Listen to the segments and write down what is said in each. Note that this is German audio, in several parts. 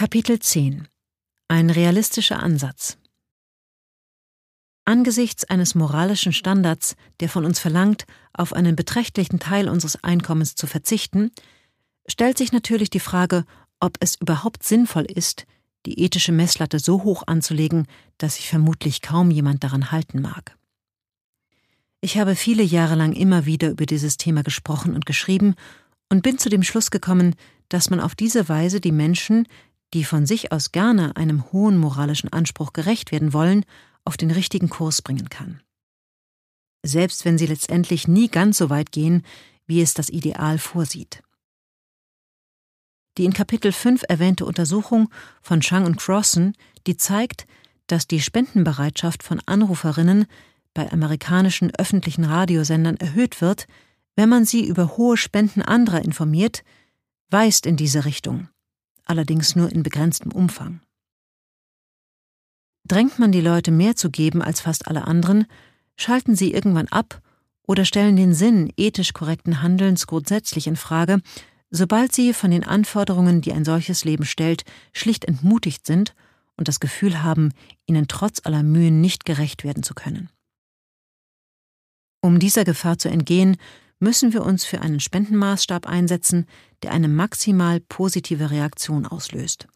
Kapitel 10 Ein realistischer Ansatz Angesichts eines moralischen Standards, der von uns verlangt, auf einen beträchtlichen Teil unseres Einkommens zu verzichten, stellt sich natürlich die Frage, ob es überhaupt sinnvoll ist, die ethische Messlatte so hoch anzulegen, dass sich vermutlich kaum jemand daran halten mag. Ich habe viele Jahre lang immer wieder über dieses Thema gesprochen und geschrieben und bin zu dem Schluss gekommen, dass man auf diese Weise die Menschen, die von sich aus gerne einem hohen moralischen Anspruch gerecht werden wollen, auf den richtigen Kurs bringen kann. Selbst wenn sie letztendlich nie ganz so weit gehen, wie es das Ideal vorsieht. Die in Kapitel 5 erwähnte Untersuchung von Chang und Crossan, die zeigt, dass die Spendenbereitschaft von Anruferinnen bei amerikanischen öffentlichen Radiosendern erhöht wird, wenn man sie über hohe Spenden anderer informiert, weist in diese Richtung, allerdings nur in begrenztem Umfang. Drängt man die Leute mehr zu geben als fast alle anderen, schalten sie irgendwann ab oder stellen den Sinn ethisch korrekten Handelns grundsätzlich in Frage, sobald sie von den Anforderungen, die ein solches Leben stellt, schlicht entmutigt sind und das Gefühl haben, ihnen trotz aller Mühen nicht gerecht werden zu können. Um dieser Gefahr zu entgehen, müssen wir uns für einen Spendenmaßstab einsetzen, der eine maximal positive Reaktion auslöst.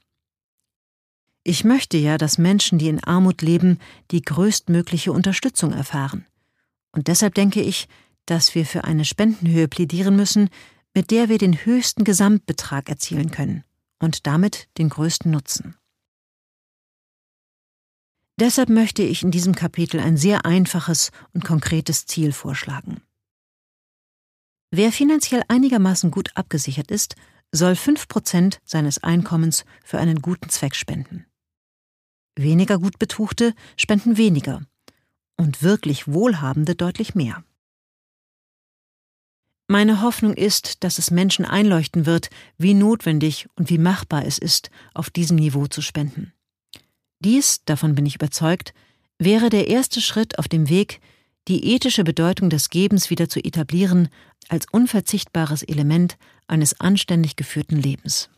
Ich möchte ja, dass Menschen, die in Armut leben, die größtmögliche Unterstützung erfahren. Und deshalb denke ich, dass wir für eine Spendenhöhe plädieren müssen, mit der wir den höchsten Gesamtbetrag erzielen können und damit den größten Nutzen. Deshalb möchte ich in diesem Kapitel ein sehr einfaches und konkretes Ziel vorschlagen. Wer finanziell einigermaßen gut abgesichert ist, soll fünf Prozent seines Einkommens für einen guten Zweck spenden. Weniger gut betuchte spenden weniger und wirklich Wohlhabende deutlich mehr. Meine Hoffnung ist, dass es Menschen einleuchten wird, wie notwendig und wie machbar es ist, auf diesem Niveau zu spenden. Dies, davon bin ich überzeugt, wäre der erste Schritt auf dem Weg, die ethische Bedeutung des Gebens wieder zu etablieren als unverzichtbares Element eines anständig geführten Lebens.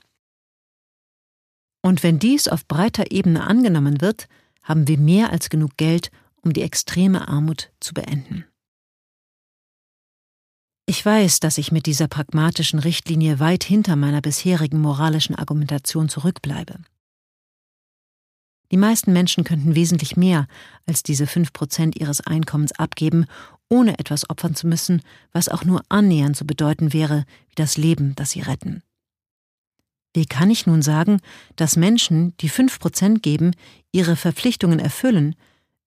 Und wenn dies auf breiter Ebene angenommen wird, haben wir mehr als genug Geld, um die extreme Armut zu beenden. Ich weiß, dass ich mit dieser pragmatischen Richtlinie weit hinter meiner bisherigen moralischen Argumentation zurückbleibe. Die meisten Menschen könnten wesentlich mehr als diese fünf Prozent ihres Einkommens abgeben, ohne etwas opfern zu müssen, was auch nur annähernd so bedeuten wäre wie das Leben, das sie retten. Wie kann ich nun sagen, dass Menschen, die fünf Prozent geben, ihre Verpflichtungen erfüllen,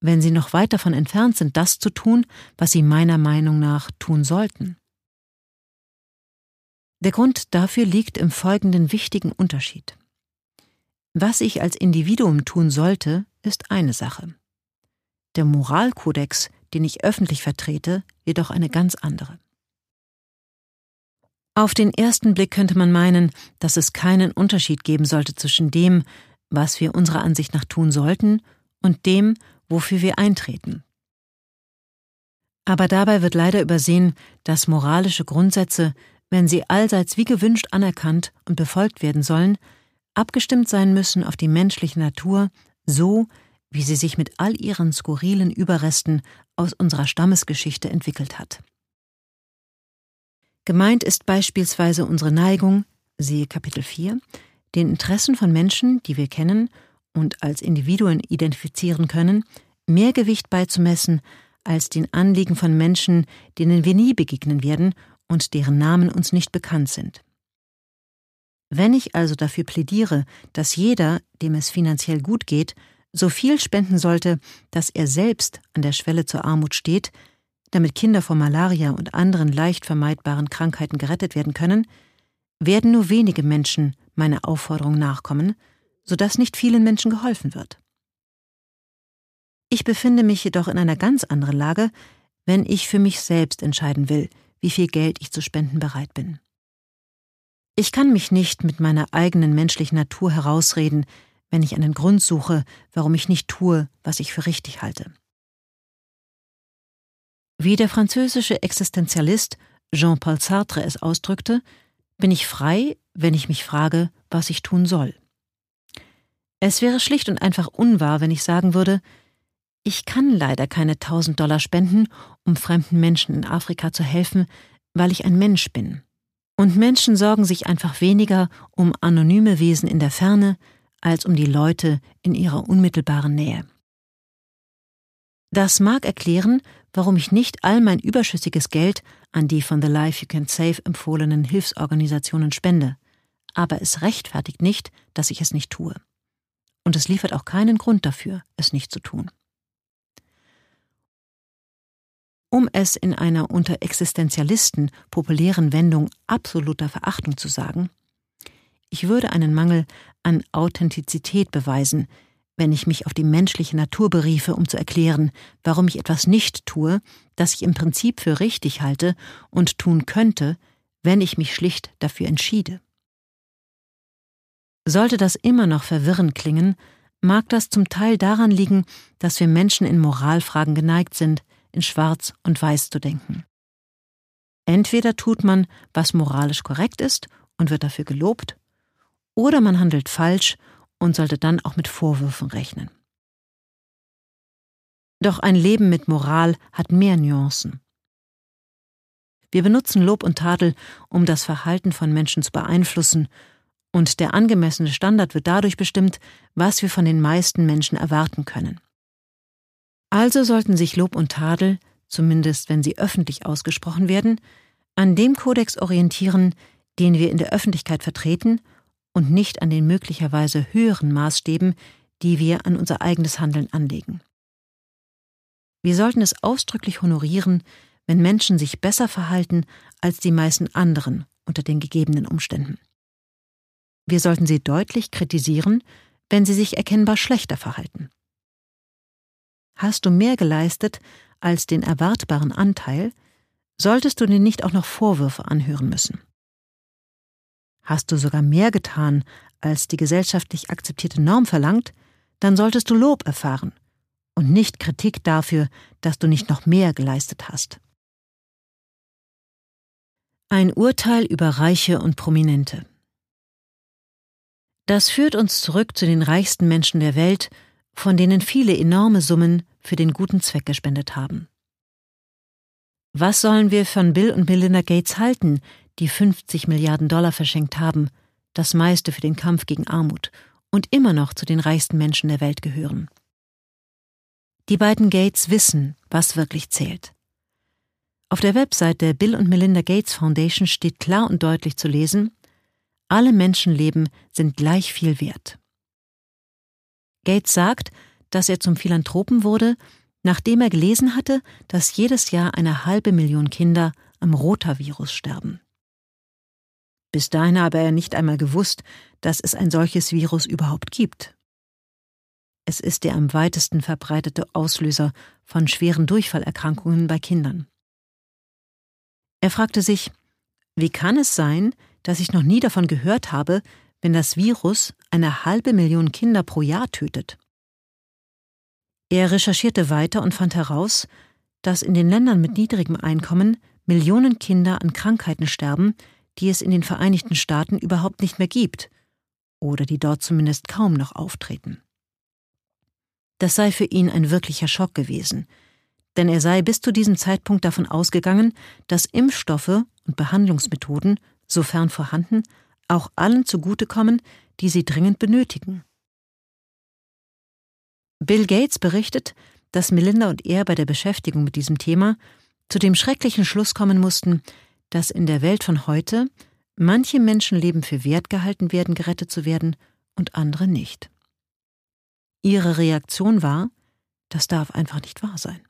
wenn sie noch weit davon entfernt sind, das zu tun, was sie meiner Meinung nach tun sollten? Der Grund dafür liegt im folgenden wichtigen Unterschied. Was ich als Individuum tun sollte, ist eine Sache. Der Moralkodex, den ich öffentlich vertrete, jedoch eine ganz andere. Auf den ersten Blick könnte man meinen, dass es keinen Unterschied geben sollte zwischen dem, was wir unserer Ansicht nach tun sollten, und dem, wofür wir eintreten. Aber dabei wird leider übersehen, dass moralische Grundsätze, wenn sie allseits wie gewünscht anerkannt und befolgt werden sollen, abgestimmt sein müssen auf die menschliche Natur, so wie sie sich mit all ihren skurrilen Überresten aus unserer Stammesgeschichte entwickelt hat. Gemeint ist beispielsweise unsere Neigung, siehe Kapitel 4, den Interessen von Menschen, die wir kennen und als Individuen identifizieren können, mehr Gewicht beizumessen als den Anliegen von Menschen, denen wir nie begegnen werden und deren Namen uns nicht bekannt sind. Wenn ich also dafür plädiere, dass jeder, dem es finanziell gut geht, so viel spenden sollte, dass er selbst an der Schwelle zur Armut steht, damit Kinder vor Malaria und anderen leicht vermeidbaren Krankheiten gerettet werden können, werden nur wenige Menschen meiner Aufforderung nachkommen, sodass nicht vielen Menschen geholfen wird. Ich befinde mich jedoch in einer ganz anderen Lage, wenn ich für mich selbst entscheiden will, wie viel Geld ich zu spenden bereit bin. Ich kann mich nicht mit meiner eigenen menschlichen Natur herausreden, wenn ich einen Grund suche, warum ich nicht tue, was ich für richtig halte. Wie der französische Existenzialist Jean-Paul Sartre es ausdrückte, bin ich frei, wenn ich mich frage, was ich tun soll. Es wäre schlicht und einfach unwahr, wenn ich sagen würde, ich kann leider keine 1000 Dollar spenden, um fremden Menschen in Afrika zu helfen, weil ich ein Mensch bin. Und Menschen sorgen sich einfach weniger um anonyme Wesen in der Ferne als um die Leute in ihrer unmittelbaren Nähe. Das mag erklären, warum ich nicht all mein überschüssiges Geld an die von The Life You Can Save empfohlenen Hilfsorganisationen spende, aber es rechtfertigt nicht, dass ich es nicht tue. Und es liefert auch keinen Grund dafür, es nicht zu tun. Um es in einer unter Existenzialisten populären Wendung absoluter Verachtung zu sagen, ich würde einen Mangel an Authentizität beweisen, wenn ich mich auf die menschliche Natur beriefe, um zu erklären, warum ich etwas nicht tue, das ich im Prinzip für richtig halte und tun könnte, wenn ich mich schlicht dafür entschiede. Sollte das immer noch verwirrend klingen, mag das zum Teil daran liegen, dass wir Menschen in Moralfragen geneigt sind, in Schwarz und Weiß zu denken. Entweder tut man, was moralisch korrekt ist und wird dafür gelobt, oder man handelt falsch und sollte dann auch mit Vorwürfen rechnen. Doch ein Leben mit Moral hat mehr Nuancen. Wir benutzen Lob und Tadel, um das Verhalten von Menschen zu beeinflussen, und der angemessene Standard wird dadurch bestimmt, was wir von den meisten Menschen erwarten können. Also sollten sich Lob und Tadel, zumindest wenn sie öffentlich ausgesprochen werden, an dem Kodex orientieren, den wir in der Öffentlichkeit vertreten und nicht an den möglicherweise höheren Maßstäben, die wir an unser eigenes Handeln anlegen. Wir sollten es ausdrücklich honorieren, wenn Menschen sich besser verhalten als die meisten anderen unter den gegebenen Umständen. Wir sollten sie deutlich kritisieren, wenn sie sich erkennbar schlechter verhalten. Hast du mehr geleistet als den erwartbaren Anteil, solltest du dir nicht auch noch Vorwürfe anhören müssen. Hast du sogar mehr getan, als die gesellschaftlich akzeptierte Norm verlangt, dann solltest du Lob erfahren und nicht Kritik dafür, dass du nicht noch mehr geleistet hast. Ein Urteil über Reiche und Prominente. Das führt uns zurück zu den reichsten Menschen der Welt, von denen viele enorme Summen für den guten Zweck gespendet haben. Was sollen wir von Bill und Melinda Gates halten, die 50 Milliarden Dollar verschenkt haben, das meiste für den Kampf gegen Armut, und immer noch zu den reichsten Menschen der Welt gehören. Die beiden Gates wissen, was wirklich zählt. Auf der Website der Bill und Melinda Gates Foundation steht klar und deutlich zu lesen, alle Menschenleben sind gleich viel wert. Gates sagt, dass er zum Philanthropen wurde, nachdem er gelesen hatte, dass jedes Jahr eine halbe Million Kinder am Rotavirus sterben. Bis dahin habe er nicht einmal gewusst, dass es ein solches Virus überhaupt gibt. Es ist der am weitesten verbreitete Auslöser von schweren Durchfallerkrankungen bei Kindern. Er fragte sich, wie kann es sein, dass ich noch nie davon gehört habe, wenn das Virus eine halbe Million Kinder pro Jahr tötet? Er recherchierte weiter und fand heraus, dass in den Ländern mit niedrigem Einkommen Millionen Kinder an Krankheiten sterben, die es in den Vereinigten Staaten überhaupt nicht mehr gibt oder die dort zumindest kaum noch auftreten. Das sei für ihn ein wirklicher Schock gewesen, denn er sei bis zu diesem Zeitpunkt davon ausgegangen, dass Impfstoffe und Behandlungsmethoden, sofern vorhanden, auch allen zugutekommen, die sie dringend benötigen. Bill Gates berichtet, dass Melinda und er bei der Beschäftigung mit diesem Thema zu dem schrecklichen Schluss kommen mussten, dass in der Welt von heute manche Menschenleben für wert gehalten werden, gerettet zu werden und andere nicht. Ihre Reaktion war, das darf einfach nicht wahr sein.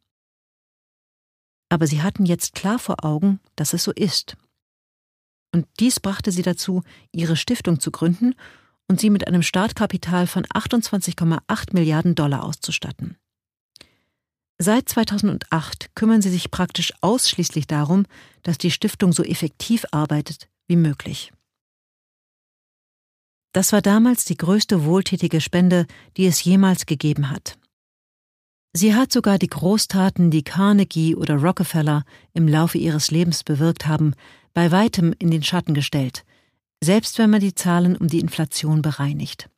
Aber sie hatten jetzt klar vor Augen, dass es so ist. Und dies brachte sie dazu, ihre Stiftung zu gründen und sie mit einem Startkapital von 28,8 Milliarden Dollar auszustatten. Seit 2008 kümmern sie sich praktisch ausschließlich darum, dass die Stiftung so effektiv arbeitet wie möglich. Das war damals die größte wohltätige Spende, die es jemals gegeben hat. Sie hat sogar die Großtaten, die Carnegie oder Rockefeller im Laufe ihres Lebens bewirkt haben, bei weitem in den Schatten gestellt, selbst wenn man die Zahlen um die Inflation bereinigt.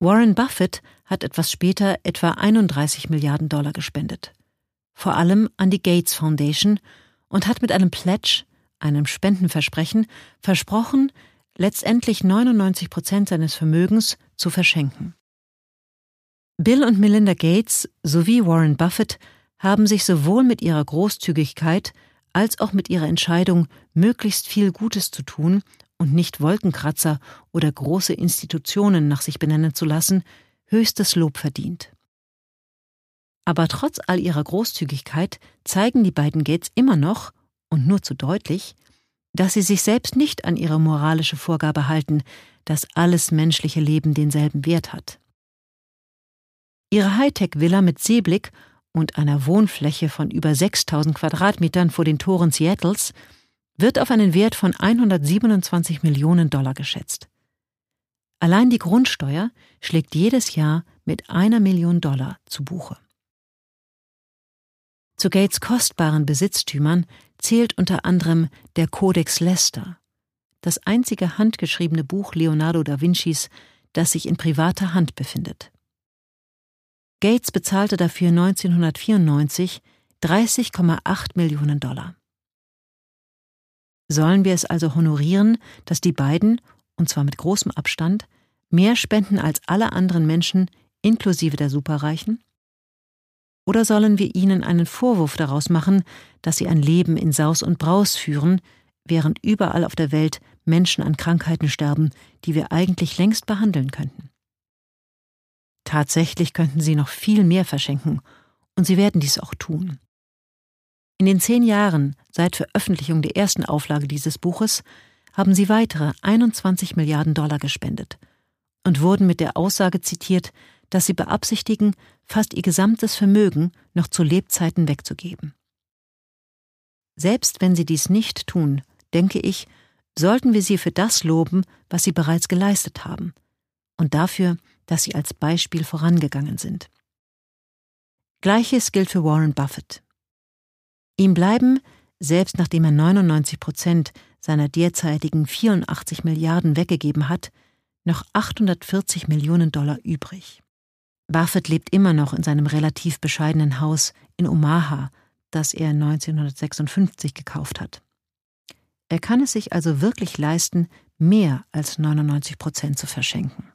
Warren Buffett hat etwas später etwa 31 Milliarden Dollar gespendet. Vor allem an die Gates Foundation und hat mit einem Pledge, einem Spendenversprechen, versprochen, letztendlich 99 Prozent seines Vermögens zu verschenken. Bill und Melinda Gates sowie Warren Buffett haben sich sowohl mit ihrer Großzügigkeit als auch mit ihrer Entscheidung, möglichst viel Gutes zu tun und nicht Wolkenkratzer oder große Institutionen nach sich benennen zu lassen, höchstes Lob verdient. Aber trotz all ihrer Großzügigkeit zeigen die beiden Gates immer noch, und nur zu deutlich, dass sie sich selbst nicht an ihre moralische Vorgabe halten, dass alles menschliche Leben denselben Wert hat. Ihre Hightech-Villa mit Seeblick und einer Wohnfläche von über 6000 Quadratmetern vor den Toren Seattles wird auf einen Wert von 127 Millionen Dollar geschätzt. Allein die Grundsteuer schlägt jedes Jahr mit einer Million Dollar zu Buche. Zu Gates kostbaren Besitztümern zählt unter anderem der Codex Leicester, das einzige handgeschriebene Buch Leonardo da Vincis, das sich in privater Hand befindet. Gates bezahlte dafür 1994 30,8 Millionen Dollar. Sollen wir es also honorieren, dass die beiden, und zwar mit großem Abstand, mehr spenden als alle anderen Menschen, inklusive der Superreichen? Oder sollen wir ihnen einen Vorwurf daraus machen, dass sie ein Leben in Saus und Braus führen, während überall auf der Welt Menschen an Krankheiten sterben, die wir eigentlich längst behandeln könnten? Tatsächlich könnten sie noch viel mehr verschenken, und sie werden dies auch tun. In den zehn Jahren seit Veröffentlichung der ersten Auflage dieses Buches haben sie weitere 21 Milliarden Dollar gespendet und wurden mit der Aussage zitiert, dass sie beabsichtigen, fast ihr gesamtes Vermögen noch zu Lebzeiten wegzugeben. Selbst wenn sie dies nicht tun, denke ich, sollten wir sie für das loben, was sie bereits geleistet haben, und dafür, dass sie als Beispiel vorangegangen sind. Gleiches gilt für Warren Buffett. Ihm bleiben, selbst nachdem er 99 Prozent seiner derzeitigen 84 Milliarden weggegeben hat, noch 840 Millionen Dollar übrig. Buffett lebt immer noch in seinem relativ bescheidenen Haus in Omaha, das er 1956 gekauft hat. Er kann es sich also wirklich leisten, mehr als 99 Prozent zu verschenken.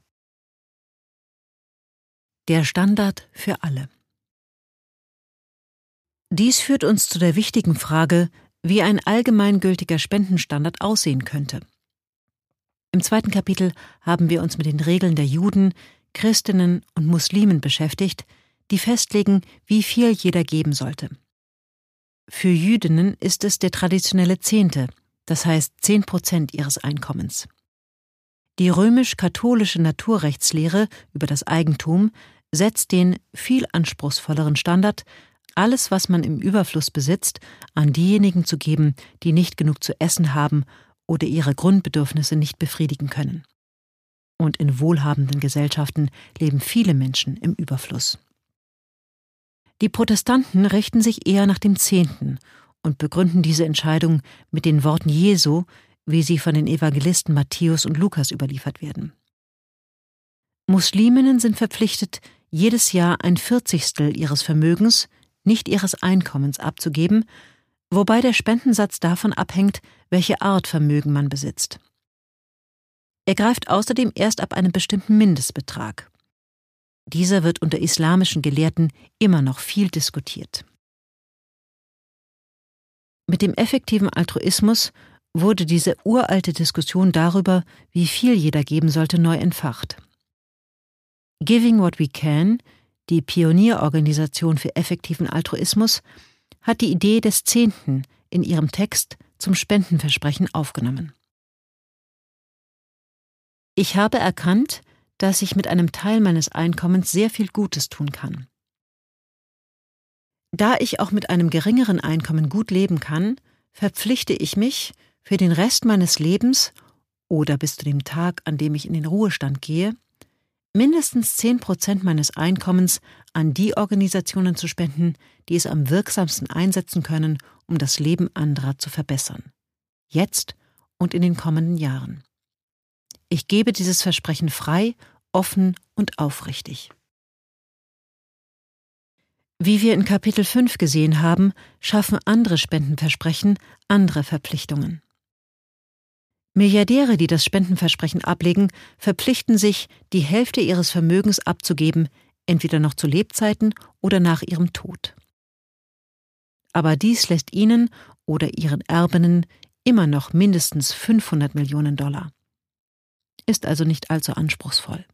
Der Standard für alle. Dies führt uns zu der wichtigen Frage, wie ein allgemeingültiger Spendenstandard aussehen könnte. Im zweiten Kapitel haben wir uns mit den Regeln der Juden, Christinnen und Muslimen beschäftigt, die festlegen, wie viel jeder geben sollte. Für Jüdinnen ist es der traditionelle Zehnte, das heißt zehn Prozent ihres Einkommens. Die römisch-katholische Naturrechtslehre über das Eigentum setzt den viel anspruchsvolleren Standard alles, was man im Überfluss besitzt, an diejenigen zu geben, die nicht genug zu essen haben oder ihre Grundbedürfnisse nicht befriedigen können. Und in wohlhabenden Gesellschaften leben viele Menschen im Überfluss. Die Protestanten richten sich eher nach dem Zehnten und begründen diese Entscheidung mit den Worten Jesu, wie sie von den Evangelisten Matthäus und Lukas überliefert werden. Musliminnen sind verpflichtet, jedes Jahr ein Vierzigstel ihres Vermögens, nicht ihres Einkommens abzugeben, wobei der Spendensatz davon abhängt, welche Art Vermögen man besitzt. Er greift außerdem erst ab einem bestimmten Mindestbetrag. Dieser wird unter islamischen Gelehrten immer noch viel diskutiert. Mit dem effektiven Altruismus wurde diese uralte Diskussion darüber, wie viel jeder geben sollte, neu entfacht. Giving What We Can die Pionierorganisation für effektiven Altruismus hat die Idee des Zehnten in ihrem Text zum Spendenversprechen aufgenommen. Ich habe erkannt, dass ich mit einem Teil meines Einkommens sehr viel Gutes tun kann. Da ich auch mit einem geringeren Einkommen gut leben kann, verpflichte ich mich, für den Rest meines Lebens oder bis zu dem Tag, an dem ich in den Ruhestand gehe, mindestens 10 Prozent meines Einkommens an die Organisationen zu spenden, die es am wirksamsten einsetzen können, um das Leben anderer zu verbessern. Jetzt und in den kommenden Jahren. Ich gebe dieses Versprechen frei, offen und aufrichtig. Wie wir in Kapitel 5 gesehen haben, schaffen andere Spendenversprechen andere Verpflichtungen. Milliardäre, die das Spendenversprechen ablegen, verpflichten sich, die Hälfte ihres Vermögens abzugeben, entweder noch zu Lebzeiten oder nach ihrem Tod. Aber dies lässt ihnen oder ihren Erbinnen immer noch mindestens 500 Millionen Dollar. Ist also nicht allzu anspruchsvoll.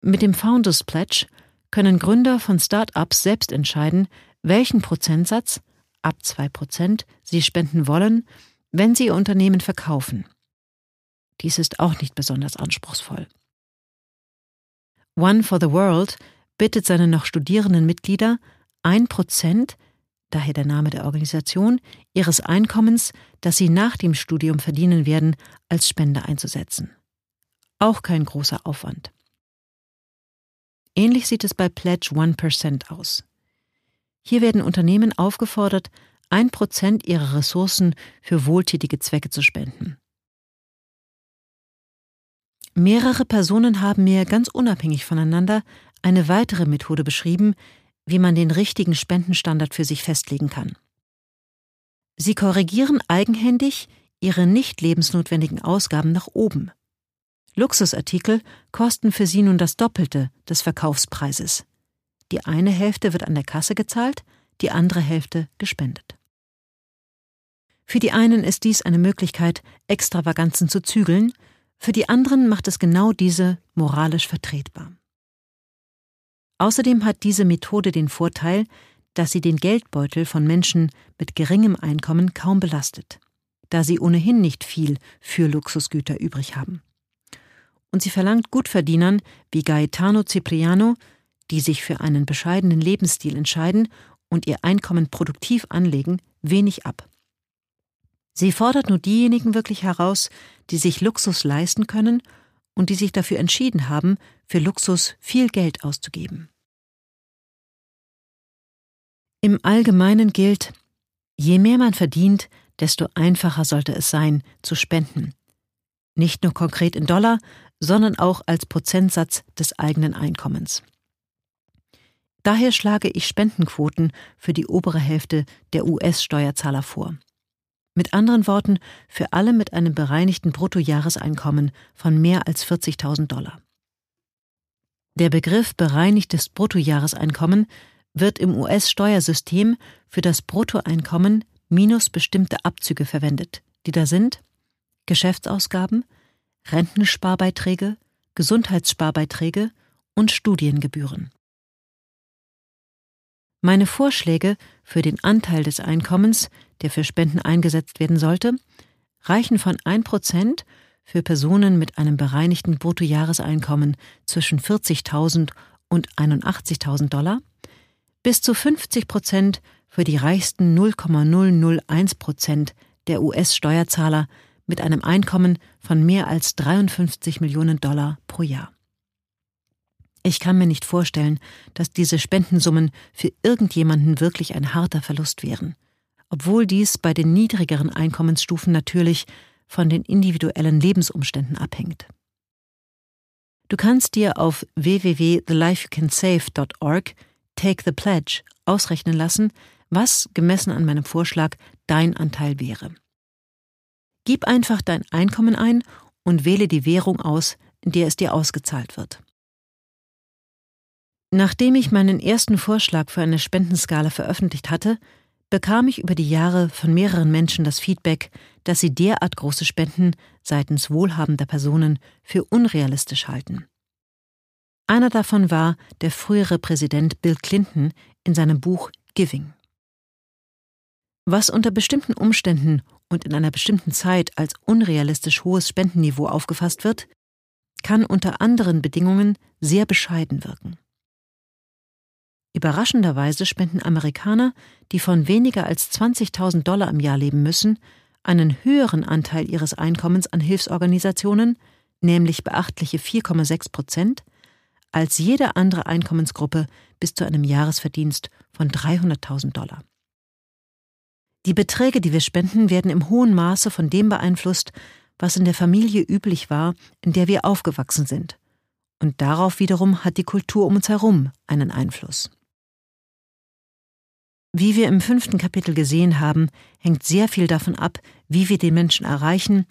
Mit dem Founders Pledge können Gründer von Start-ups selbst entscheiden, welchen Prozentsatz, ab 2%, sie spenden wollen, wenn sie ihr Unternehmen verkaufen. Dies ist auch nicht besonders anspruchsvoll. One for the World bittet seine noch studierenden Mitglieder, ein Prozent, daher der Name der Organisation, ihres Einkommens, das sie nach dem Studium verdienen werden, als Spende einzusetzen. Auch kein großer Aufwand. Ähnlich sieht es bei Pledge 1% aus. Hier werden Unternehmen aufgefordert, ein Prozent ihrer Ressourcen für wohltätige Zwecke zu spenden. Mehrere Personen haben mir ganz unabhängig voneinander eine weitere Methode beschrieben, wie man den richtigen Spendenstandard für sich festlegen kann. Sie korrigieren eigenhändig ihre nicht lebensnotwendigen Ausgaben nach oben. Luxusartikel kosten für sie nun das Doppelte des Verkaufspreises. Die eine Hälfte wird an der Kasse gezahlt, die andere Hälfte gespendet. Für die einen ist dies eine Möglichkeit, Extravaganzen zu zügeln, für die anderen macht es genau diese moralisch vertretbar. Außerdem hat diese Methode den Vorteil, dass sie den Geldbeutel von Menschen mit geringem Einkommen kaum belastet, da sie ohnehin nicht viel für Luxusgüter übrig haben und sie verlangt Gutverdienern wie Gaetano Cipriano, die sich für einen bescheidenen Lebensstil entscheiden und ihr Einkommen produktiv anlegen, wenig ab. Sie fordert nur diejenigen wirklich heraus, die sich Luxus leisten können und die sich dafür entschieden haben, für Luxus viel Geld auszugeben. Im Allgemeinen gilt, je mehr man verdient, desto einfacher sollte es sein, zu spenden. Nicht nur konkret in Dollar, sondern auch als Prozentsatz des eigenen Einkommens. Daher schlage ich Spendenquoten für die obere Hälfte der US-Steuerzahler vor. Mit anderen Worten, für alle mit einem bereinigten Bruttojahreseinkommen von mehr als 40.000 Dollar. Der Begriff bereinigtes Bruttojahreseinkommen wird im US-Steuersystem für das Bruttoeinkommen minus bestimmte Abzüge verwendet, die da sind Geschäftsausgaben, Rentensparbeiträge, Gesundheitssparbeiträge und Studiengebühren. Meine Vorschläge für den Anteil des Einkommens, der für Spenden eingesetzt werden sollte, reichen von 1% für Personen mit einem bereinigten Bruttojahreseinkommen zwischen 40.000 und 81.000 Dollar bis zu 50 Prozent für die reichsten 0,001 Prozent der US-Steuerzahler mit einem Einkommen von mehr als 53 Millionen Dollar pro Jahr. Ich kann mir nicht vorstellen, dass diese Spendensummen für irgendjemanden wirklich ein harter Verlust wären, obwohl dies bei den niedrigeren Einkommensstufen natürlich von den individuellen Lebensumständen abhängt. Du kannst dir auf www.thelifeyoucansave.org Take the Pledge ausrechnen lassen, was, gemessen an meinem Vorschlag, dein Anteil wäre. Gib einfach dein Einkommen ein und wähle die Währung aus, in der es dir ausgezahlt wird. Nachdem ich meinen ersten Vorschlag für eine Spendenskala veröffentlicht hatte, bekam ich über die Jahre von mehreren Menschen das Feedback, dass sie derart große Spenden seitens wohlhabender Personen für unrealistisch halten. Einer davon war der frühere Präsident Bill Clinton in seinem Buch Giving. Was unter bestimmten Umständen und in einer bestimmten Zeit als unrealistisch hohes Spendenniveau aufgefasst wird, kann unter anderen Bedingungen sehr bescheiden wirken. Überraschenderweise spenden Amerikaner, die von weniger als 20.000 Dollar im Jahr leben müssen, einen höheren Anteil ihres Einkommens an Hilfsorganisationen, nämlich beachtliche 4,6 Prozent, als jede andere Einkommensgruppe bis zu einem Jahresverdienst von 300.000 Dollar. Die Beträge, die wir spenden, werden im hohen Maße von dem beeinflusst, was in der Familie üblich war, in der wir aufgewachsen sind. Und darauf wiederum hat die Kultur um uns herum einen Einfluss. Wie wir im fünften Kapitel gesehen haben, hängt sehr viel davon ab, wie wir den Menschen erreichen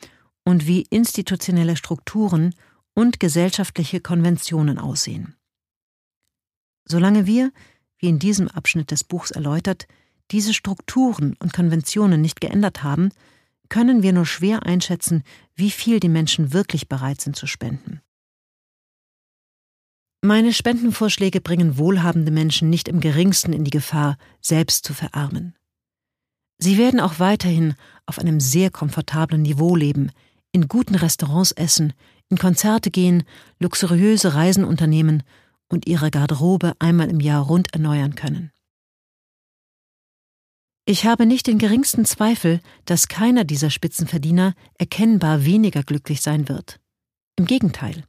und wie institutionelle Strukturen und gesellschaftliche Konventionen aussehen. Solange wir, wie in diesem Abschnitt des Buchs erläutert, diese Strukturen und Konventionen nicht geändert haben, können wir nur schwer einschätzen, wie viel die Menschen wirklich bereit sind zu spenden. Meine Spendenvorschläge bringen wohlhabende Menschen nicht im geringsten in die Gefahr, selbst zu verarmen. Sie werden auch weiterhin auf einem sehr komfortablen Niveau leben, in guten Restaurants essen, in Konzerte gehen, luxuriöse Reisen unternehmen und ihre Garderobe einmal im Jahr rund erneuern können. Ich habe nicht den geringsten Zweifel, dass keiner dieser Spitzenverdiener erkennbar weniger glücklich sein wird. Im Gegenteil,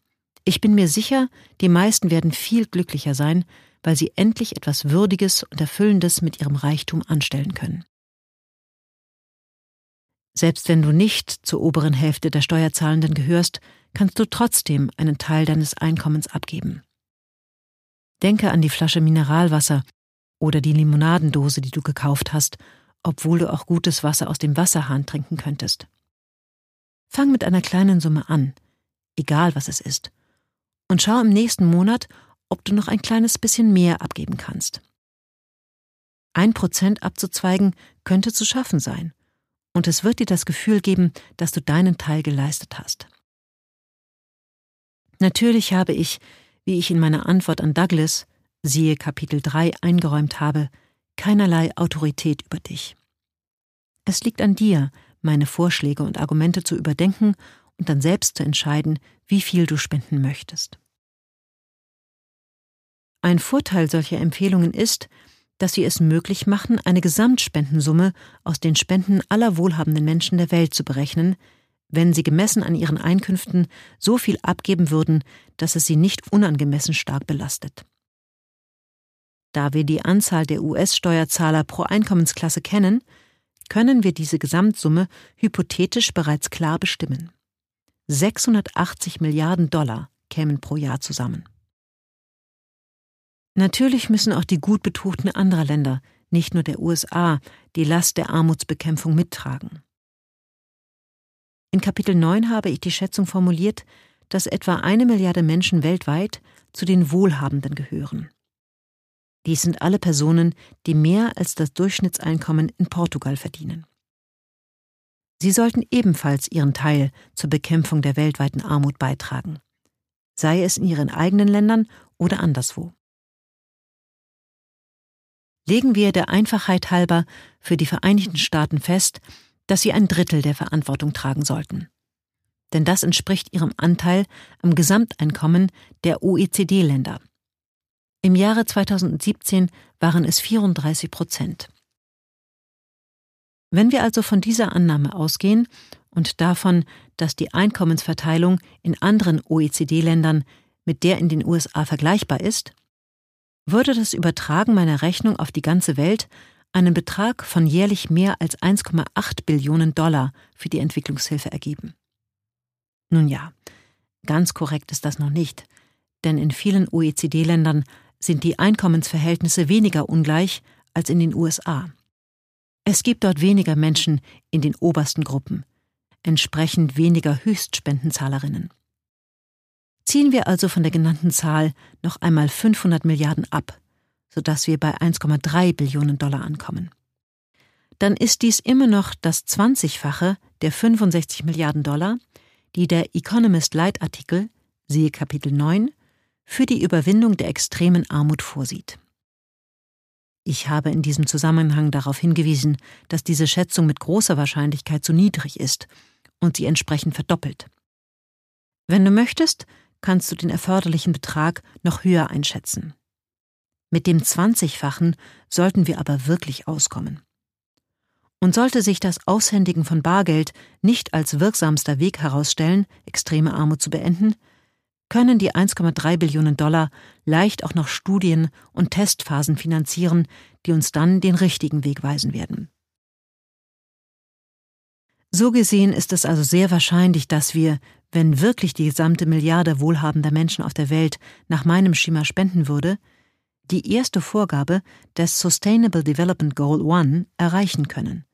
ich bin mir sicher, die meisten werden viel glücklicher sein, weil sie endlich etwas Würdiges und Erfüllendes mit ihrem Reichtum anstellen können. Selbst wenn du nicht zur oberen Hälfte der Steuerzahlenden gehörst, kannst du trotzdem einen Teil deines Einkommens abgeben. Denke an die Flasche Mineralwasser oder die Limonadendose, die du gekauft hast, obwohl du auch gutes Wasser aus dem Wasserhahn trinken könntest. Fang mit einer kleinen Summe an, egal was es ist, und schau im nächsten Monat, ob du noch ein kleines bisschen mehr abgeben kannst. Ein Prozent abzuzweigen könnte zu schaffen sein, und es wird dir das Gefühl geben, dass du deinen Teil geleistet hast. Natürlich habe ich, wie ich in meiner Antwort an Douglas, siehe Kapitel 3, eingeräumt habe, keinerlei Autorität über dich. Es liegt an dir, meine Vorschläge und Argumente zu überdenken und dann selbst zu entscheiden, wie viel du spenden möchtest. Ein Vorteil solcher Empfehlungen ist, dass sie es möglich machen, eine Gesamtspendensumme aus den Spenden aller wohlhabenden Menschen der Welt zu berechnen, wenn sie gemessen an ihren Einkünften so viel abgeben würden, dass es sie nicht unangemessen stark belastet. Da wir die Anzahl der US-Steuerzahler pro Einkommensklasse kennen, können wir diese Gesamtsumme hypothetisch bereits klar bestimmen. 680 Milliarden Dollar kämen pro Jahr zusammen. Natürlich müssen auch die gut Betuchten anderer Länder, nicht nur der USA, die Last der Armutsbekämpfung mittragen. In Kapitel 9 habe ich die Schätzung formuliert, dass etwa eine Milliarde Menschen weltweit zu den Wohlhabenden gehören. Dies sind alle Personen, die mehr als das Durchschnittseinkommen in Portugal verdienen. Sie sollten ebenfalls ihren Teil zur Bekämpfung der weltweiten Armut beitragen, sei es in ihren eigenen Ländern oder anderswo. Legen wir der Einfachheit halber für die Vereinigten Staaten fest, dass sie ein Drittel der Verantwortung tragen sollten. Denn das entspricht ihrem Anteil am Gesamteinkommen der OECD-Länder. Im Jahre 2017 waren es 34 Prozent. Wenn wir also von dieser Annahme ausgehen und davon, dass die Einkommensverteilung in anderen OECD-Ländern mit der in den USA vergleichbar ist, würde das Übertragen meiner Rechnung auf die ganze Welt einen Betrag von jährlich mehr als 1,8 Billionen Dollar für die Entwicklungshilfe ergeben. Nun ja, ganz korrekt ist das noch nicht, denn in vielen OECD-Ländern sind die Einkommensverhältnisse weniger ungleich als in den USA. Es gibt dort weniger Menschen in den obersten Gruppen, entsprechend weniger Höchstspendenzahlerinnen. Ziehen wir also von der genannten Zahl noch einmal 500 Milliarden ab, sodass wir bei 1,3 Billionen Dollar ankommen. Dann ist dies immer noch das 20-fache der 65 Milliarden Dollar, die der Economist Leitartikel, siehe Kapitel 9, für die Überwindung der extremen Armut vorsieht. Ich habe in diesem Zusammenhang darauf hingewiesen, dass diese Schätzung mit großer Wahrscheinlichkeit zu niedrig ist und sie entsprechend verdoppelt. Wenn du möchtest, kannst du den erforderlichen Betrag noch höher einschätzen. Mit dem Zwanzigfachen sollten wir aber wirklich auskommen. Und sollte sich das Aushändigen von Bargeld nicht als wirksamster Weg herausstellen, extreme Armut zu beenden, können die 1,3 Billionen Dollar leicht auch noch Studien und Testphasen finanzieren, die uns dann den richtigen Weg weisen werden. So gesehen ist es also sehr wahrscheinlich, dass wir, wenn wirklich die gesamte Milliarde wohlhabender Menschen auf der Welt nach meinem Schema spenden würde, die erste Vorgabe des Sustainable Development Goal One erreichen können,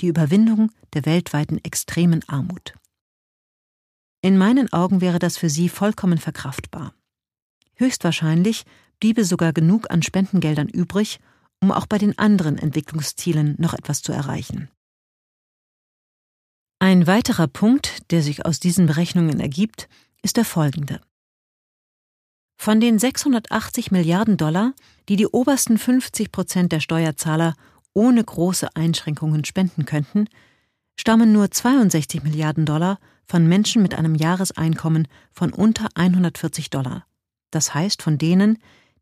die Überwindung der weltweiten extremen Armut. In meinen Augen wäre das für sie vollkommen verkraftbar. Höchstwahrscheinlich bliebe sogar genug an Spendengeldern übrig, um auch bei den anderen Entwicklungszielen noch etwas zu erreichen. Ein weiterer Punkt, der sich aus diesen Berechnungen ergibt, ist der folgende. Von den 680 Milliarden Dollar, die die obersten 50 Prozent der Steuerzahler ohne große Einschränkungen spenden könnten, stammen nur 62 Milliarden Dollar von Menschen mit einem Jahreseinkommen von unter 140 Dollar. Das heißt von denen,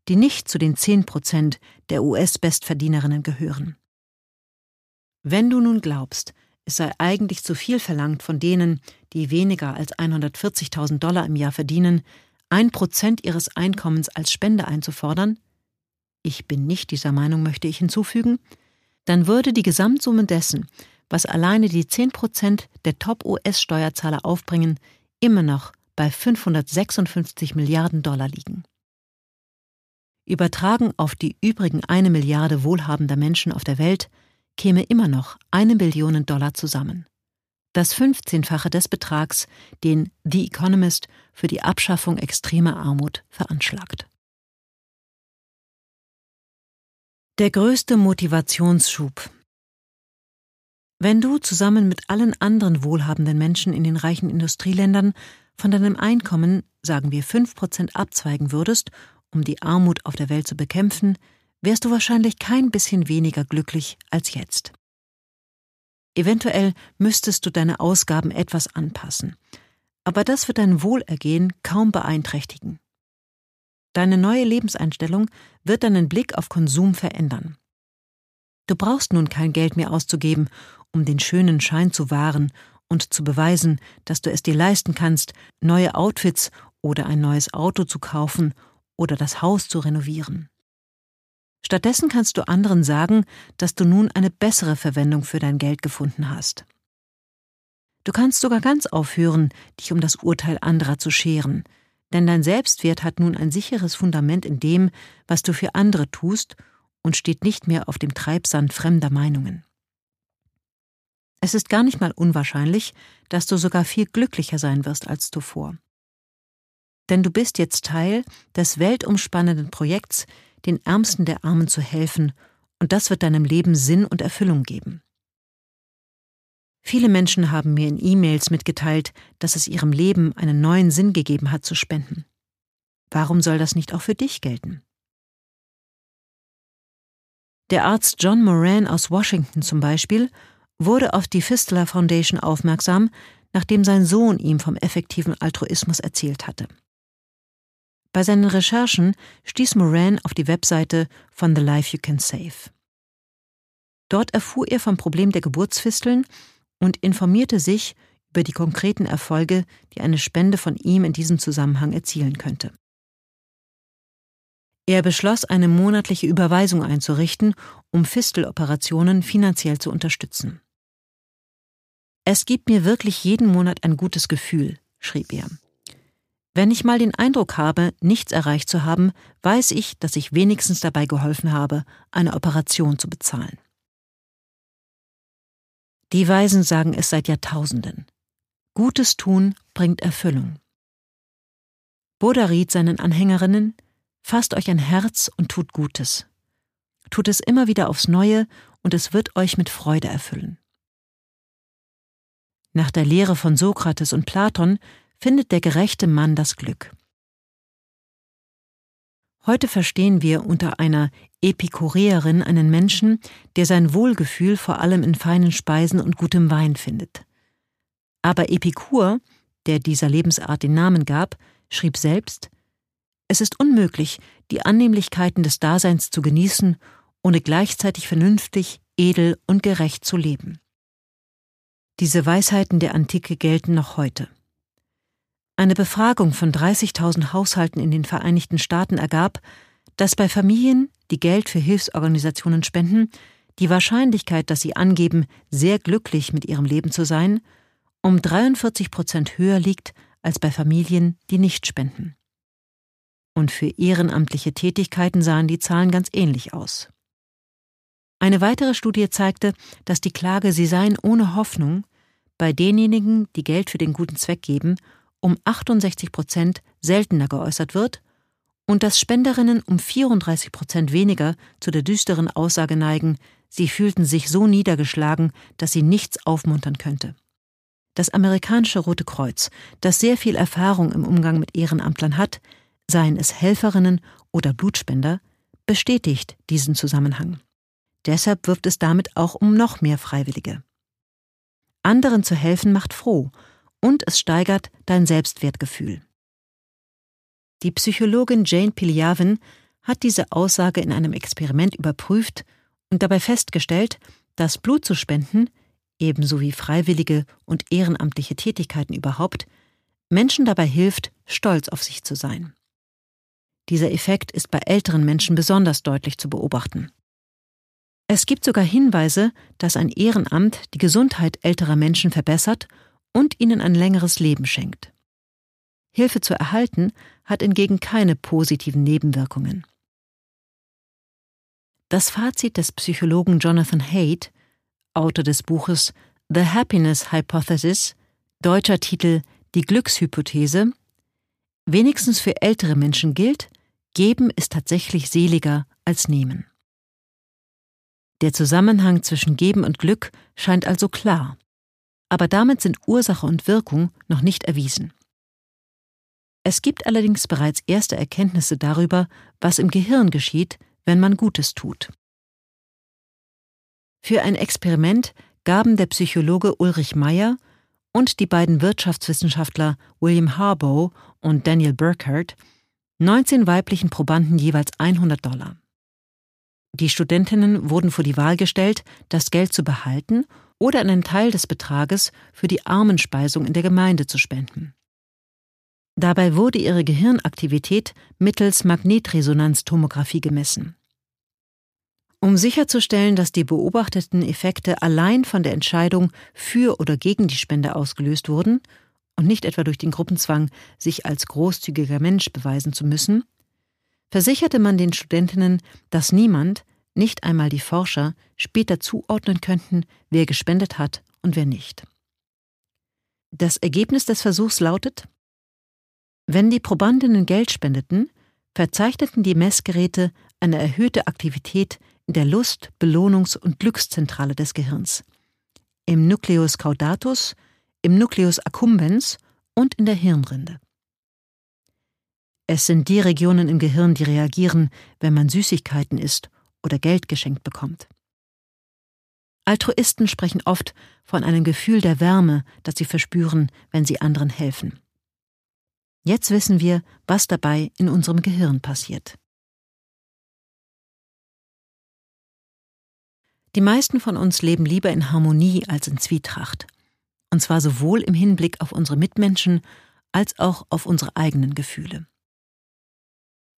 die nicht zu den 10 Prozent der US-Bestverdienerinnen gehören. Wenn du nun glaubst, es sei eigentlich zu viel verlangt von denen, die weniger als 140.000 Dollar im Jahr verdienen, ein Prozent ihres Einkommens als Spende einzufordern, ich bin nicht dieser Meinung, möchte ich hinzufügen, dann würde die Gesamtsumme dessen, was alleine die 10 Prozent der Top-US-Steuerzahler aufbringen, immer noch bei 556 Milliarden Dollar liegen. Übertragen auf die übrigen eine Milliarde wohlhabender Menschen auf der Welt käme immer noch eine Billion Dollar zusammen. Das 15-fache des Betrags, den The Economist für die Abschaffung extremer Armut veranschlagt. Der größte Motivationsschub. Wenn du zusammen mit allen anderen wohlhabenden Menschen in den reichen Industrieländern von deinem Einkommen, sagen wir 5% abzweigen würdest, um die Armut auf der Welt zu bekämpfen, wärst du wahrscheinlich kein bisschen weniger glücklich als jetzt. Eventuell müsstest du deine Ausgaben etwas anpassen, aber das wird dein Wohlergehen kaum beeinträchtigen. Deine neue Lebenseinstellung wird deinen Blick auf Konsum verändern. Du brauchst nun kein Geld mehr auszugeben, um den schönen Schein zu wahren und zu beweisen, dass du es dir leisten kannst, neue Outfits oder ein neues Auto zu kaufen oder das Haus zu renovieren. Stattdessen kannst du anderen sagen, dass du nun eine bessere Verwendung für dein Geld gefunden hast. Du kannst sogar ganz aufhören, dich um das Urteil anderer zu scheren, denn dein Selbstwert hat nun ein sicheres Fundament in dem, was du für andere tust und steht nicht mehr auf dem Treibsand fremder Meinungen. Es ist gar nicht mal unwahrscheinlich, dass du sogar viel glücklicher sein wirst als zuvor. Denn du bist jetzt Teil des weltumspannenden Projekts, den Ärmsten der Armen zu helfen, und das wird deinem Leben Sinn und Erfüllung geben. Viele Menschen haben mir in E-Mails mitgeteilt, dass es ihrem Leben einen neuen Sinn gegeben hat zu spenden. Warum soll das nicht auch für dich gelten? Der Arzt John Moran aus Washington zum Beispiel wurde auf die Fistula Foundation aufmerksam, nachdem sein Sohn ihm vom effektiven Altruismus erzählt hatte. Bei seinen Recherchen stieß Moran auf die Webseite von The Life You Can Save. Dort erfuhr er vom Problem der Geburtsfisteln und informierte sich über die konkreten Erfolge, die eine Spende von ihm in diesem Zusammenhang erzielen könnte. Er beschloss, eine monatliche Überweisung einzurichten, um Fisteloperationen finanziell zu unterstützen. Es gibt mir wirklich jeden Monat ein gutes Gefühl, schrieb er. Wenn ich mal den Eindruck habe, nichts erreicht zu haben, weiß ich, dass ich wenigstens dabei geholfen habe, eine Operation zu bezahlen. Die Weisen sagen es seit Jahrtausenden. Gutes tun bringt Erfüllung. Buddha riet seinen Anhängerinnen, fasst euch ein Herz und tut Gutes. Tut es immer wieder aufs Neue und es wird euch mit Freude erfüllen. Nach der Lehre von Sokrates und Platon findet der gerechte Mann das Glück. Heute verstehen wir unter einer Epikureerin einen Menschen, der sein Wohlgefühl vor allem in feinen Speisen und gutem Wein findet. Aber Epikur, der dieser Lebensart den Namen gab, schrieb selbst Es ist unmöglich, die Annehmlichkeiten des Daseins zu genießen, ohne gleichzeitig vernünftig, edel und gerecht zu leben. Diese Weisheiten der Antike gelten noch heute. Eine Befragung von 30.000 Haushalten in den Vereinigten Staaten ergab, dass bei Familien, die Geld für Hilfsorganisationen spenden, die Wahrscheinlichkeit, dass sie angeben, sehr glücklich mit ihrem Leben zu sein, um 43 Prozent höher liegt als bei Familien, die nicht spenden. Und für ehrenamtliche Tätigkeiten sahen die Zahlen ganz ähnlich aus. Eine weitere Studie zeigte, dass die Klage, sie seien ohne Hoffnung, bei denjenigen, die Geld für den guten Zweck geben, um 68 Prozent seltener geäußert wird und dass Spenderinnen um 34 Prozent weniger zu der düsteren Aussage neigen, sie fühlten sich so niedergeschlagen, dass sie nichts aufmuntern könnte. Das amerikanische Rote Kreuz, das sehr viel Erfahrung im Umgang mit Ehrenamtlern hat, seien es Helferinnen oder Blutspender, bestätigt diesen Zusammenhang. Deshalb wirft es damit auch um noch mehr Freiwillige. Anderen zu helfen macht froh und es steigert dein Selbstwertgefühl. Die Psychologin Jane Piljavin hat diese Aussage in einem Experiment überprüft und dabei festgestellt, dass Blut zu spenden, ebenso wie freiwillige und ehrenamtliche Tätigkeiten überhaupt, Menschen dabei hilft, stolz auf sich zu sein. Dieser Effekt ist bei älteren Menschen besonders deutlich zu beobachten. Es gibt sogar Hinweise, dass ein Ehrenamt die Gesundheit älterer Menschen verbessert und ihnen ein längeres Leben schenkt. Hilfe zu erhalten hat hingegen keine positiven Nebenwirkungen. Das Fazit des Psychologen Jonathan Haidt, Autor des Buches The Happiness Hypothesis, deutscher Titel Die Glückshypothese, wenigstens für ältere Menschen gilt, geben ist tatsächlich seliger als nehmen. Der Zusammenhang zwischen Geben und Glück scheint also klar, aber damit sind Ursache und Wirkung noch nicht erwiesen. Es gibt allerdings bereits erste Erkenntnisse darüber, was im Gehirn geschieht, wenn man Gutes tut. Für ein Experiment gaben der Psychologe Ulrich Meyer und die beiden Wirtschaftswissenschaftler William Harbaugh und Daniel Burkhardt 19 weiblichen Probanden jeweils 100 Dollar. Die Studentinnen wurden vor die Wahl gestellt, das Geld zu behalten oder einen Teil des Betrages für die Armenspeisung in der Gemeinde zu spenden. Dabei wurde ihre Gehirnaktivität mittels Magnetresonanztomographie gemessen. Um sicherzustellen, dass die beobachteten Effekte allein von der Entscheidung für oder gegen die Spende ausgelöst wurden und nicht etwa durch den Gruppenzwang, sich als großzügiger Mensch beweisen zu müssen, versicherte man den Studentinnen, dass niemand, nicht einmal die Forscher, später zuordnen könnten, wer gespendet hat und wer nicht. Das Ergebnis des Versuchs lautet, wenn die Probandinnen Geld spendeten, verzeichneten die Messgeräte eine erhöhte Aktivität in der Lust-, Belohnungs- und Glückszentrale des Gehirns, im Nucleus caudatus, im Nucleus accumbens und in der Hirnrinde. Es sind die Regionen im Gehirn, die reagieren, wenn man Süßigkeiten isst oder Geld geschenkt bekommt. Altruisten sprechen oft von einem Gefühl der Wärme, das sie verspüren, wenn sie anderen helfen. Jetzt wissen wir, was dabei in unserem Gehirn passiert. Die meisten von uns leben lieber in Harmonie als in Zwietracht. Und zwar sowohl im Hinblick auf unsere Mitmenschen als auch auf unsere eigenen Gefühle.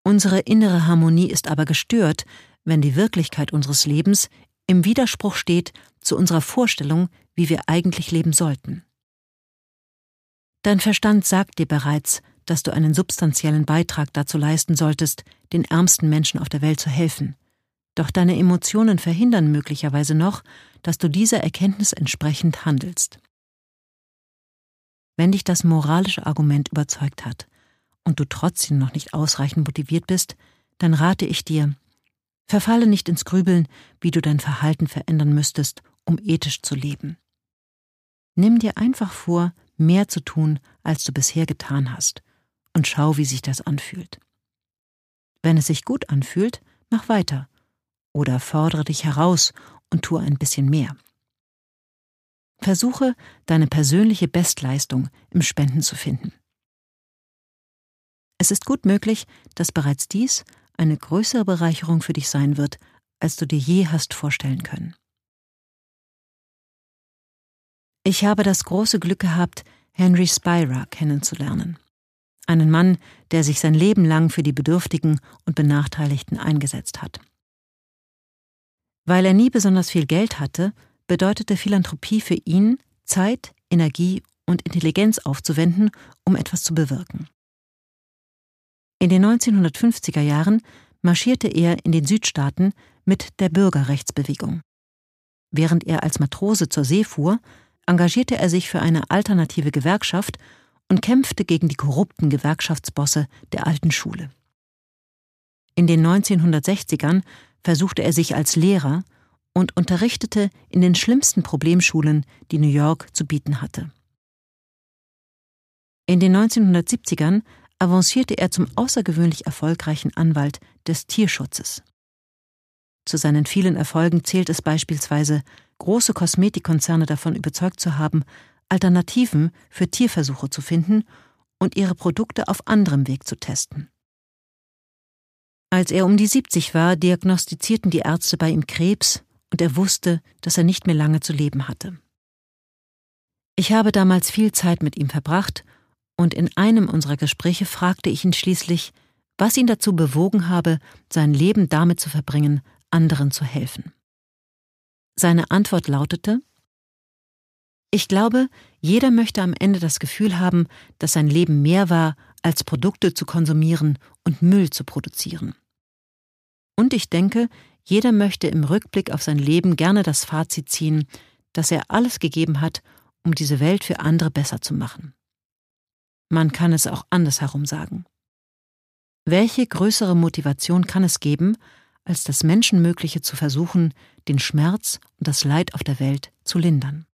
Unsere innere Harmonie ist aber gestört, wenn die Wirklichkeit unseres Lebens im Widerspruch steht zu unserer Vorstellung, wie wir eigentlich leben sollten. Dein Verstand sagt dir bereits, dass du einen substanziellen Beitrag dazu leisten solltest, den ärmsten Menschen auf der Welt zu helfen. Doch deine Emotionen verhindern möglicherweise noch, dass du dieser Erkenntnis entsprechend handelst. Wenn dich das moralische Argument überzeugt hat und du trotzdem noch nicht ausreichend motiviert bist, dann rate ich dir, verfalle nicht ins Grübeln, wie du dein Verhalten verändern müsstest, um ethisch zu leben. Nimm dir einfach vor, mehr zu tun, als du bisher getan hast, und schau, wie sich das anfühlt. Wenn es sich gut anfühlt, mach weiter oder fordere dich heraus und tue ein bisschen mehr. Versuche, deine persönliche Bestleistung im Spenden zu finden. Es ist gut möglich, dass bereits dies eine größere Bereicherung für dich sein wird, als du dir je hast vorstellen können. Ich habe das große Glück gehabt, Henry Spira kennenzulernen einen Mann, der sich sein Leben lang für die Bedürftigen und Benachteiligten eingesetzt hat. Weil er nie besonders viel Geld hatte, bedeutete Philanthropie für ihn, Zeit, Energie und Intelligenz aufzuwenden, um etwas zu bewirken. In den 1950er Jahren marschierte er in den Südstaaten mit der Bürgerrechtsbewegung. Während er als Matrose zur See fuhr, engagierte er sich für eine alternative Gewerkschaft und kämpfte gegen die korrupten Gewerkschaftsbosse der alten Schule. In den 1960ern versuchte er sich als Lehrer und unterrichtete in den schlimmsten Problemschulen, die New York zu bieten hatte. In den 1970ern avancierte er zum außergewöhnlich erfolgreichen Anwalt des Tierschutzes. Zu seinen vielen Erfolgen zählt es beispielsweise, große Kosmetikkonzerne davon überzeugt zu haben, Alternativen für Tierversuche zu finden und ihre Produkte auf anderem Weg zu testen. Als er um die 70 war, diagnostizierten die Ärzte bei ihm Krebs und er wusste, dass er nicht mehr lange zu leben hatte. Ich habe damals viel Zeit mit ihm verbracht und in einem unserer Gespräche fragte ich ihn schließlich, was ihn dazu bewogen habe, sein Leben damit zu verbringen, anderen zu helfen. Seine Antwort lautete Ich glaube, jeder möchte am Ende das Gefühl haben, dass sein Leben mehr war, als Produkte zu konsumieren und Müll zu produzieren. Und ich denke, jeder möchte im Rückblick auf sein Leben gerne das Fazit ziehen, dass er alles gegeben hat, um diese Welt für andere besser zu machen. Man kann es auch andersherum sagen. Welche größere Motivation kann es geben, als das Menschenmögliche zu versuchen, den Schmerz und das Leid auf der Welt zu lindern?